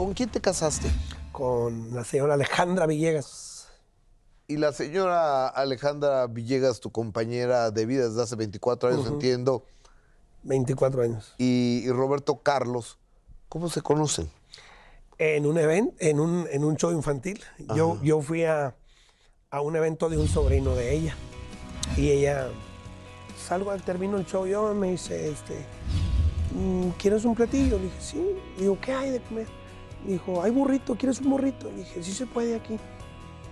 ¿Con quién te casaste? Con la señora Alejandra Villegas. Y la señora Alejandra Villegas, tu compañera de vida desde hace 24 años, entiendo. 24 años. Y, y Roberto Carlos, ¿cómo se conocen? En un evento, en un, en un show infantil. Yo, yo fui a, a un evento de un sobrino de ella. Y ella, salgo, termino el show, yo me dice, este, "Mm, ¿quieres un platillo? Le dije, sí. Digo, ¿qué hay de comer? Dijo, hay burrito, ¿quieres un burrito? Le dije, sí se puede aquí.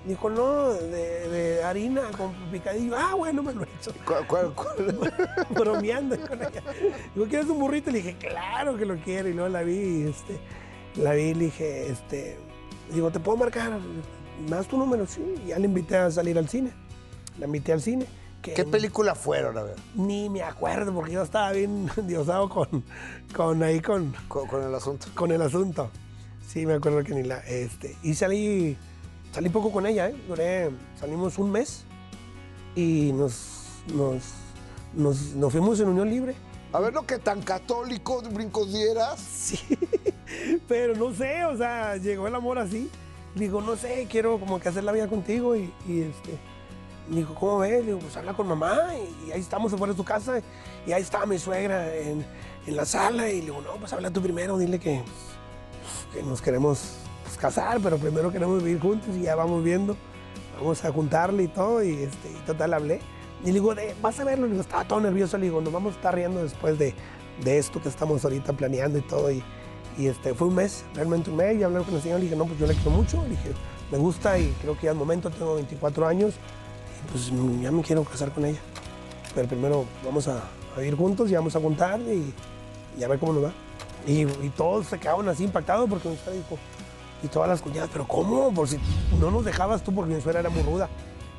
Dijo, no, de, de harina con picadillo. Ah, bueno, me lo he hecho. ¿Cuál, cuál- cuál? bromeando con ella. Digo, ¿quieres un burrito? Le dije, claro que lo quiero. Y luego la vi, este, la vi y le dije, este, digo, ¿te puedo marcar? ¿Me das tu número? Sí. Y ya le invité a salir al cine. La invité al cine. que ¿Qué película fueron? A ver, Ni me acuerdo, porque yo estaba bien diosado con, con ahí, con, con, con el asunto. con el asunto. Sí, me acuerdo que ni la, este, y salí, salí poco con ella, ¿eh? Duré, salimos un mes y nos, nos, nos, nos fuimos en unión libre. A ver, lo que tan católico brincos dieras. Sí, pero no sé, o sea, llegó el amor así. Digo, no sé, quiero como que hacer la vida contigo y, y, este, me dijo, ¿cómo ves? Le digo, pues habla con mamá y, y ahí estamos afuera de su casa y ahí estaba mi suegra en, en la sala y le digo, no, pues habla tú primero, dile que, que nos queremos pues, casar, pero primero queremos vivir juntos y ya vamos viendo, vamos a juntarle y todo y, este, total hablé. Y le digo, "De- vas a verlo, le digo, estaba todo nervioso, le digo, nos vamos a estar riendo después de, de esto que estamos ahorita planeando y todo. Y, este, fue un mes, realmente un mes, y hablé con el señor, le dije, no, pues yo le quiero mucho, le dije, me gusta y creo que ya es momento, tengo 24 años, y pues ya me quiero casar con ella. Pero primero vamos a, a vivir juntos y vamos a juntar y, y a ver cómo nos va. Y, y todos se quedaron así impactados porque mi suegra dijo, y todas las cuñadas, pero ¿cómo? Por si no nos dejabas tú porque mi suegra era muy ruda.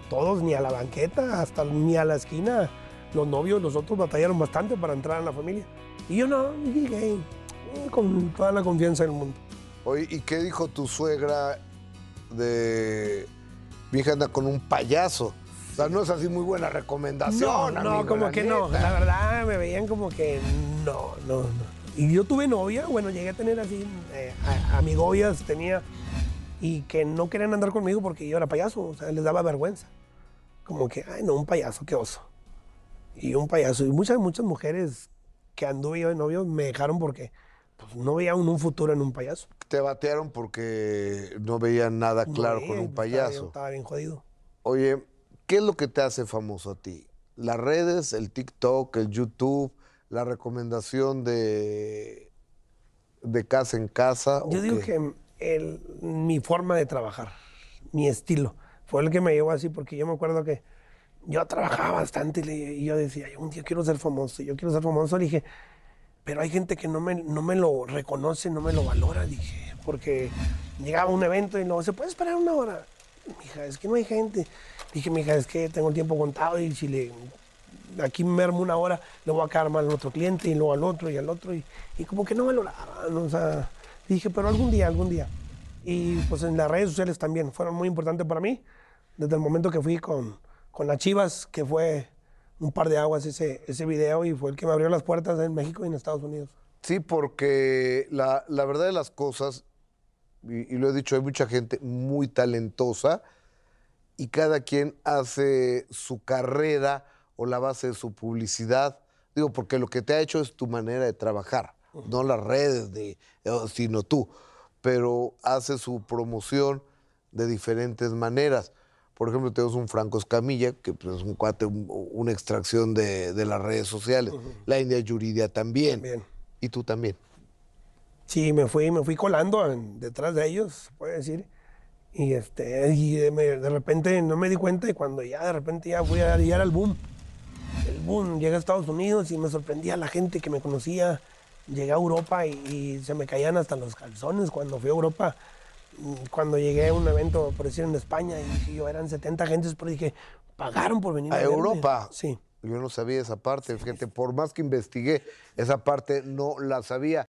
Todos, ni a la banqueta, hasta ni a la esquina. Los novios, los otros batallaron bastante para entrar en la familia. Y yo no, dije, eh, con toda la confianza del mundo. Oye, ¿y qué dijo tu suegra de mi hija anda con un payaso? O sea, no es así muy buena recomendación. No, no, amigo, como que no. La verdad me veían como que no, no, no. Y yo tuve novia, bueno, llegué a tener así, eh, amigobias tenía, y que no querían andar conmigo porque yo era payaso, o sea, les daba vergüenza. Como que, ay, no, un payaso, qué oso. Y un payaso. Y muchas, muchas mujeres que anduve yo de novio me dejaron porque pues, no veían un futuro en un payaso. Te batearon porque no veían nada claro No con un estaba- payaso. Estaba bien jodido. Oye, ¿qué es lo que te hace famoso a ti? ¿Las redes, el TikTok, el YouTube, la recomendación de, de casa en casa? o Yo digo qué? que el- mi forma de trabajar, mi estilo, fue el que me llevó así, porque yo me acuerdo que yo trabajaba bastante y yo decía, un día quiero ser famoso, yo quiero ser famoso. Le dije, pero hay gente que no me, no me lo reconoce, no me lo valora, dije, porque llegaba a un evento y luego, ¿se puede esperar una hora? Mija, es que no hay gente. Dije, mija, es que tengo el tiempo contado y si le aquí me armo una hora, le voy a quedar mal al otro cliente y luego al otro y al otro. Y, y como que no valoraban, o sea, dije, pero algún día, algún día. Y pues en las redes sociales también fueron muy importantes para mí, desde el momento que fui con, con las Chivas, que fue un par de aguas ese, ese video y fue el que me abrió las puertas en México y en Estados Unidos. Sí, porque la, la verdad de las cosas, y, y lo he dicho, hay mucha gente muy talentosa y cada quien hace su carrera o la base de su publicidad. Digo, porque lo que te ha hecho es tu manera de trabajar, no las redes, de, eh, sino tú. Pero hace su promoción de diferentes maneras. Por ejemplo, tenemos un Franco Escamilla, que pues, es un cuate, un- una extracción de, de las redes sociales. La India Yuridia también. También. Y tú también. Sí, me fui, me fui colando en- detrás de ellos, se puede decir. Y, este, y de, me- de repente no me di cuenta y cuando ya de repente ya fui a ya era el boom. Boom, llegué a Estados Unidos y me sorprendía la gente que me conocía. Llegué a Europa y, y se me caían hasta los calzones cuando fui a Europa. Mm, Cuando llegué a un evento, por decir, en España, y yo, eran 70 gentes, pero dije, pagaron por venir a, A. Europa. Sí. Yo no sabía esa parte, fíjate, por más que investigué, esa parte no la sabía.